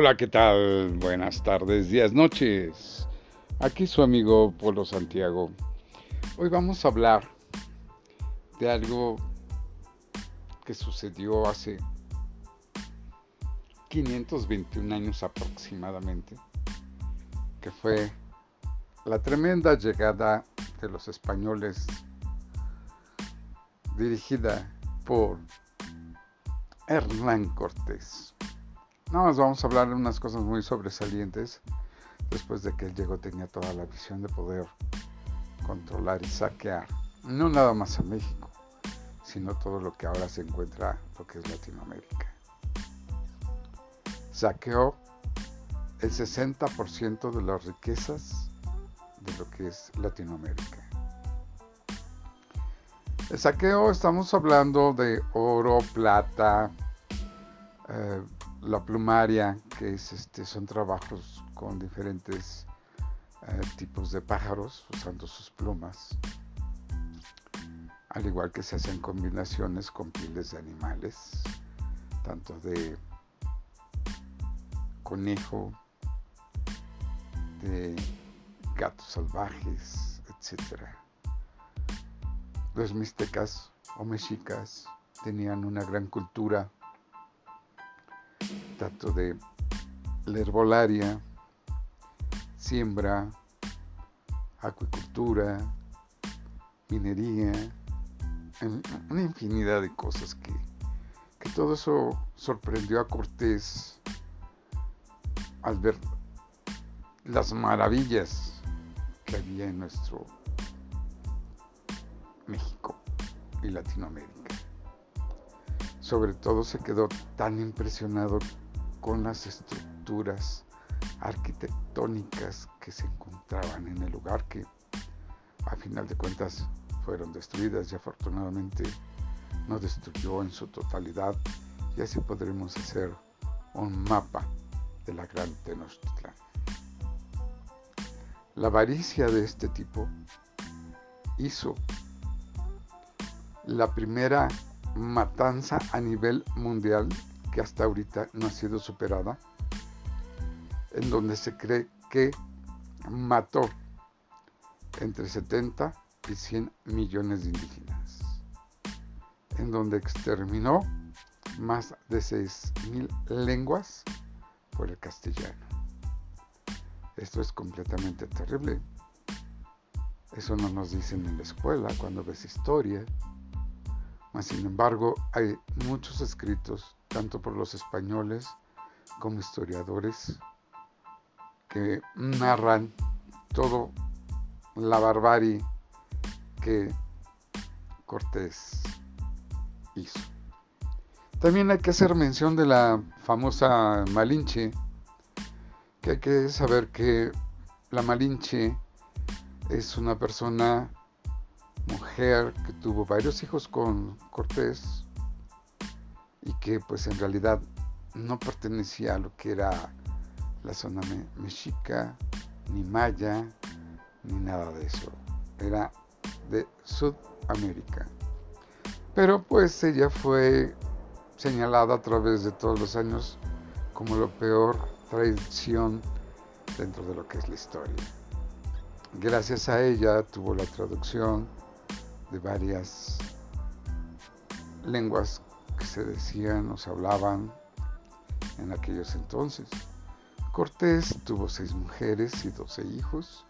Hola, ¿qué tal? Buenas tardes, días, noches. Aquí su amigo Polo Santiago. Hoy vamos a hablar de algo que sucedió hace 521 años aproximadamente, que fue la tremenda llegada de los españoles dirigida por Hernán Cortés. Nada más vamos a hablar de unas cosas muy sobresalientes. Después de que él llegó tenía toda la visión de poder controlar y saquear, no nada más a México, sino todo lo que ahora se encuentra, lo que es Latinoamérica. Saqueó el 60% de las riquezas de lo que es Latinoamérica. El saqueo estamos hablando de oro, plata, eh, la plumaria, que es, este, son trabajos con diferentes eh, tipos de pájaros usando sus plumas, al igual que se hacen combinaciones con pieles de animales, tanto de conejo, de gatos salvajes, etc. Los mixtecas o mexicas tenían una gran cultura tanto de la herbolaria, siembra, acuicultura, minería, una infinidad de cosas que, que todo eso sorprendió a Cortés al ver las maravillas que había en nuestro México y Latinoamérica. Sobre todo se quedó tan impresionado con las estructuras arquitectónicas que se encontraban en el lugar que a final de cuentas fueron destruidas y afortunadamente no destruyó en su totalidad y así podremos hacer un mapa de la gran Tenochtitlán. La avaricia de este tipo hizo la primera matanza a nivel mundial que hasta ahorita no ha sido superada, en donde se cree que mató entre 70 y 100 millones de indígenas, en donde exterminó más de 6.000 lenguas por el castellano. Esto es completamente terrible. Eso no nos dicen en la escuela cuando ves historia. Mas, sin embargo, hay muchos escritos tanto por los españoles como historiadores que narran todo la barbarie que Cortés hizo. También hay que hacer mención de la famosa Malinche, que hay que saber que la Malinche es una persona, mujer, que tuvo varios hijos con Cortés, y que pues en realidad no pertenecía a lo que era la zona mexica, ni maya, ni nada de eso. Era de Sudamérica. Pero pues ella fue señalada a través de todos los años como la peor traición dentro de lo que es la historia. Gracias a ella tuvo la traducción de varias lenguas que se decían o se hablaban en aquellos entonces. Cortés tuvo seis mujeres y doce hijos.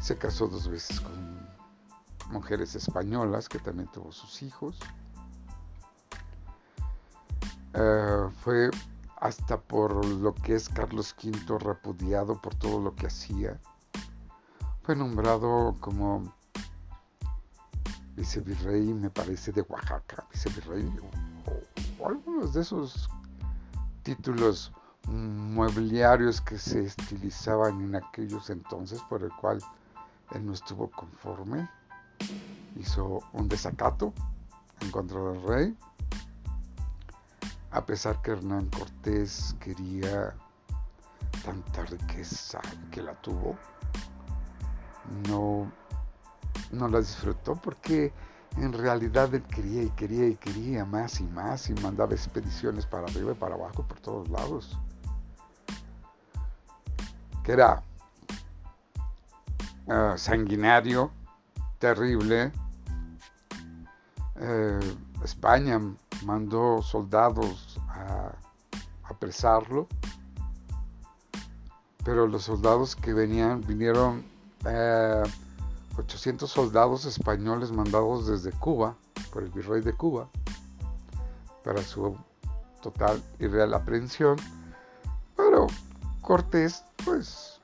Se casó dos veces con mujeres españolas que también tuvo sus hijos. Eh, fue hasta por lo que es Carlos V repudiado por todo lo que hacía. Fue nombrado como vicevirrey, me parece, de Oaxaca, vicevirrey algunos de esos títulos mobiliarios que se estilizaban en aquellos entonces, por el cual él no estuvo conforme, hizo un desacato en contra del rey, a pesar que Hernán Cortés quería tanta riqueza que la tuvo, no, no la disfrutó porque en realidad él quería y quería y quería más y más y mandaba expediciones para arriba y para abajo por todos lados. que era uh, sanguinario, terrible. Eh, España mandó soldados a apresarlo, pero los soldados que venían vinieron eh, 800 soldados españoles mandados desde Cuba por el virrey de Cuba para su total y real aprehensión, pero Cortés pues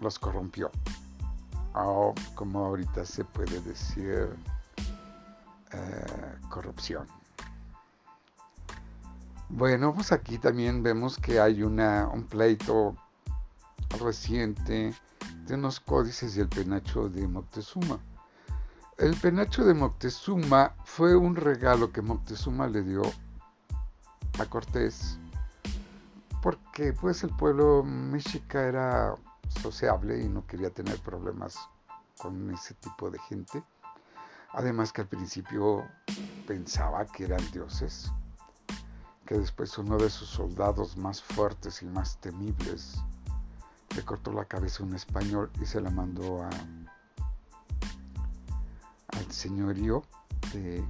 los corrompió. O como ahorita se puede decir, eh, corrupción. Bueno, pues aquí también vemos que hay una, un pleito reciente de unos códices y el penacho de Moctezuma. El penacho de Moctezuma fue un regalo que Moctezuma le dio a Cortés porque pues el pueblo mexica era sociable y no quería tener problemas con ese tipo de gente. Además que al principio pensaba que eran dioses, que después uno de sus soldados más fuertes y más temibles le cortó la cabeza a un español y se la mandó a, al señorío de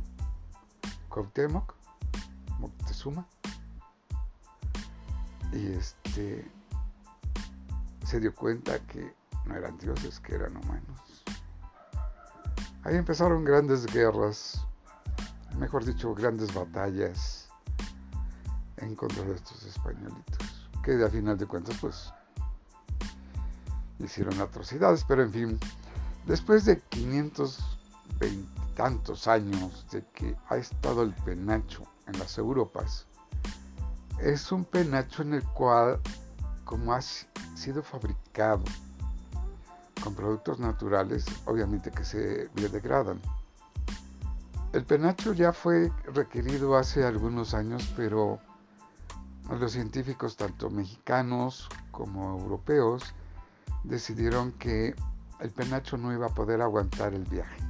Cuauhtémoc, Moctezuma. Y este se dio cuenta que no eran dioses, que eran humanos. Ahí empezaron grandes guerras, mejor dicho, grandes batallas en contra de estos españolitos, que a final de cuentas pues hicieron atrocidades, pero en fin, después de 520 tantos años de que ha estado el penacho en las Europas, es un penacho en el cual, como ha sido fabricado con productos naturales, obviamente que se biodegradan. El penacho ya fue requerido hace algunos años, pero los científicos, tanto mexicanos como europeos, decidieron que el penacho no iba a poder aguantar el viaje.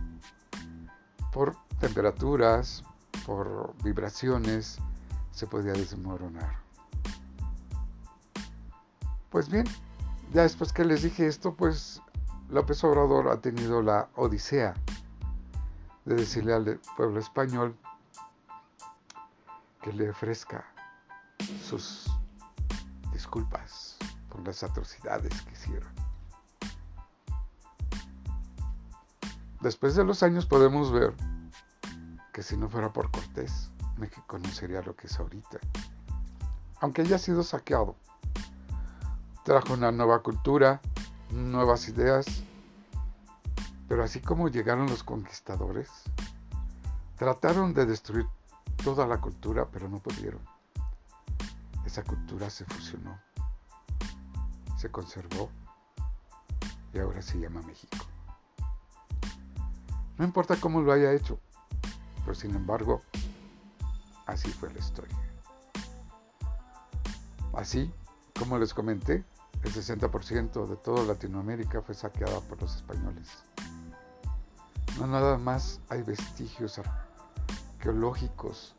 Por temperaturas, por vibraciones, se podía desmoronar. Pues bien, ya después que les dije esto, pues López Obrador ha tenido la odisea de decirle al pueblo español que le ofrezca sus disculpas por las atrocidades que hicieron. Después de los años podemos ver que si no fuera por Cortés, México no sería lo que es ahorita. Aunque haya sido saqueado, trajo una nueva cultura, nuevas ideas, pero así como llegaron los conquistadores, trataron de destruir toda la cultura, pero no pudieron. Esa cultura se fusionó, se conservó y ahora se llama México. No importa cómo lo haya hecho, pero sin embargo, así fue la historia. Así, como les comenté, el 60% de toda Latinoamérica fue saqueada por los españoles. No nada más hay vestigios arqueológicos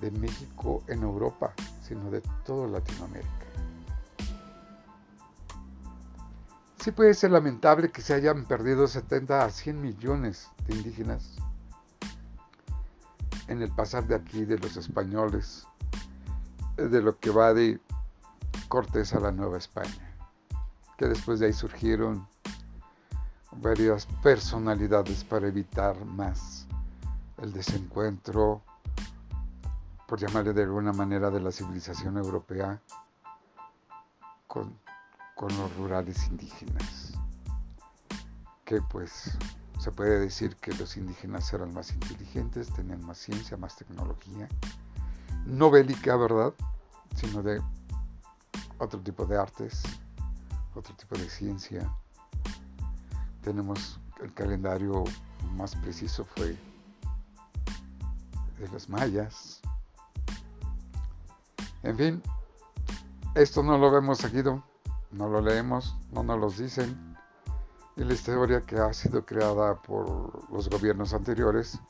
de México en Europa, sino de toda Latinoamérica. Sí puede ser lamentable que se hayan perdido 70 a 100 millones de indígenas en el pasar de aquí de los españoles, de lo que va de Cortés a la Nueva España, que después de ahí surgieron varias personalidades para evitar más el desencuentro, por llamarle de alguna manera, de la civilización europea con, con los rurales indígenas. Que pues se puede decir que los indígenas eran más inteligentes, tenían más ciencia, más tecnología, no bélica, ¿verdad? Sino de otro tipo de artes, otro tipo de ciencia. Tenemos el calendario más preciso fue de los mayas. En fin, esto no lo vemos seguido, no lo leemos, no nos lo dicen. Y la historia que ha sido creada por los gobiernos anteriores,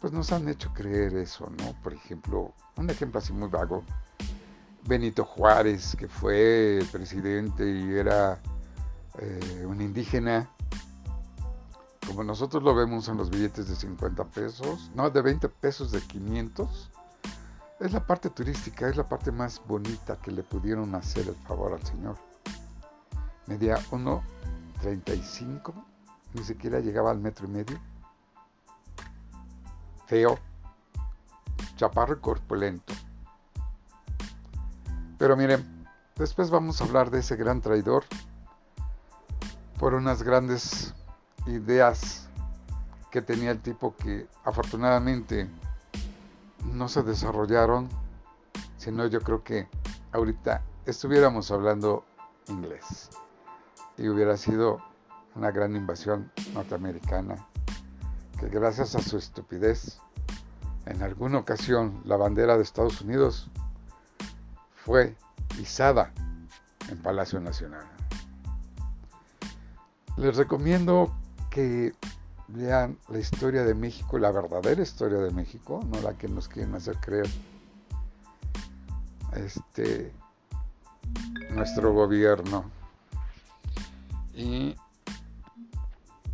pues nos han hecho creer eso, ¿no? Por ejemplo, un ejemplo así muy vago, Benito Juárez, que fue presidente y era eh, un indígena, como nosotros lo vemos en los billetes de 50 pesos, no, de 20 pesos, de 500, es la parte turística, es la parte más bonita que le pudieron hacer el favor al señor. Medía 1.35, ni siquiera llegaba al metro y medio. Feo, chaparro y corpulento. Pero miren, después vamos a hablar de ese gran traidor por unas grandes ideas que tenía el tipo que afortunadamente no se desarrollaron, sino yo creo que ahorita estuviéramos hablando inglés y hubiera sido una gran invasión norteamericana que gracias a su estupidez en alguna ocasión la bandera de Estados Unidos fue izada en Palacio Nacional. Les recomiendo que lean la historia de México, la verdadera historia de México, no la que nos quieren hacer creer este nuestro gobierno. Y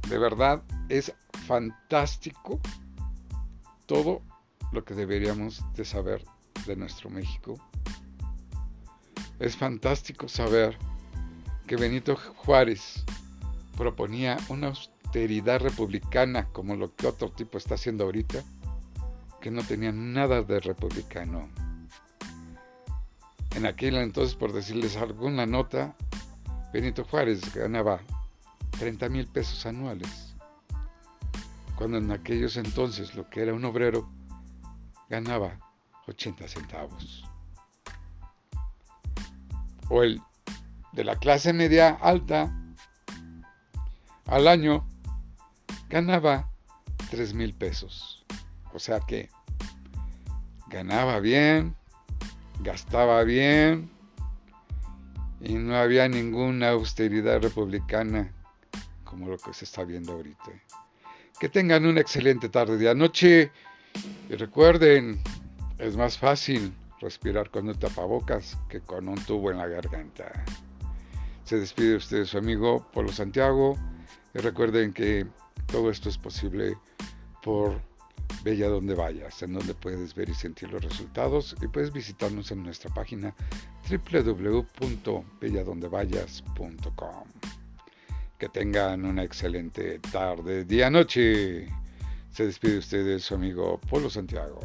de verdad es fantástico todo lo que deberíamos de saber de nuestro México. Es fantástico saber que Benito Juárez proponía una austeridad republicana como lo que otro tipo está haciendo ahorita, que no tenía nada de republicano. En aquel entonces, por decirles alguna nota, Benito Juárez ganaba 30 mil pesos anuales, cuando en aquellos entonces lo que era un obrero ganaba 80 centavos. O el de la clase media alta al año ganaba 3 mil pesos. O sea que ganaba bien, gastaba bien y no había ninguna austeridad republicana como lo que se está viendo ahorita. Que tengan una excelente tarde de anoche y recuerden, es más fácil respirar con un tapabocas que con un tubo en la garganta. Se despide usted su amigo Polo Santiago y recuerden que todo esto es posible por Bella Donde Vayas, en donde puedes ver y sentir los resultados y puedes visitarnos en nuestra página www.belladondevayas.com. Que tengan una excelente tarde, día, noche. Se despide usted de su amigo Polo Santiago.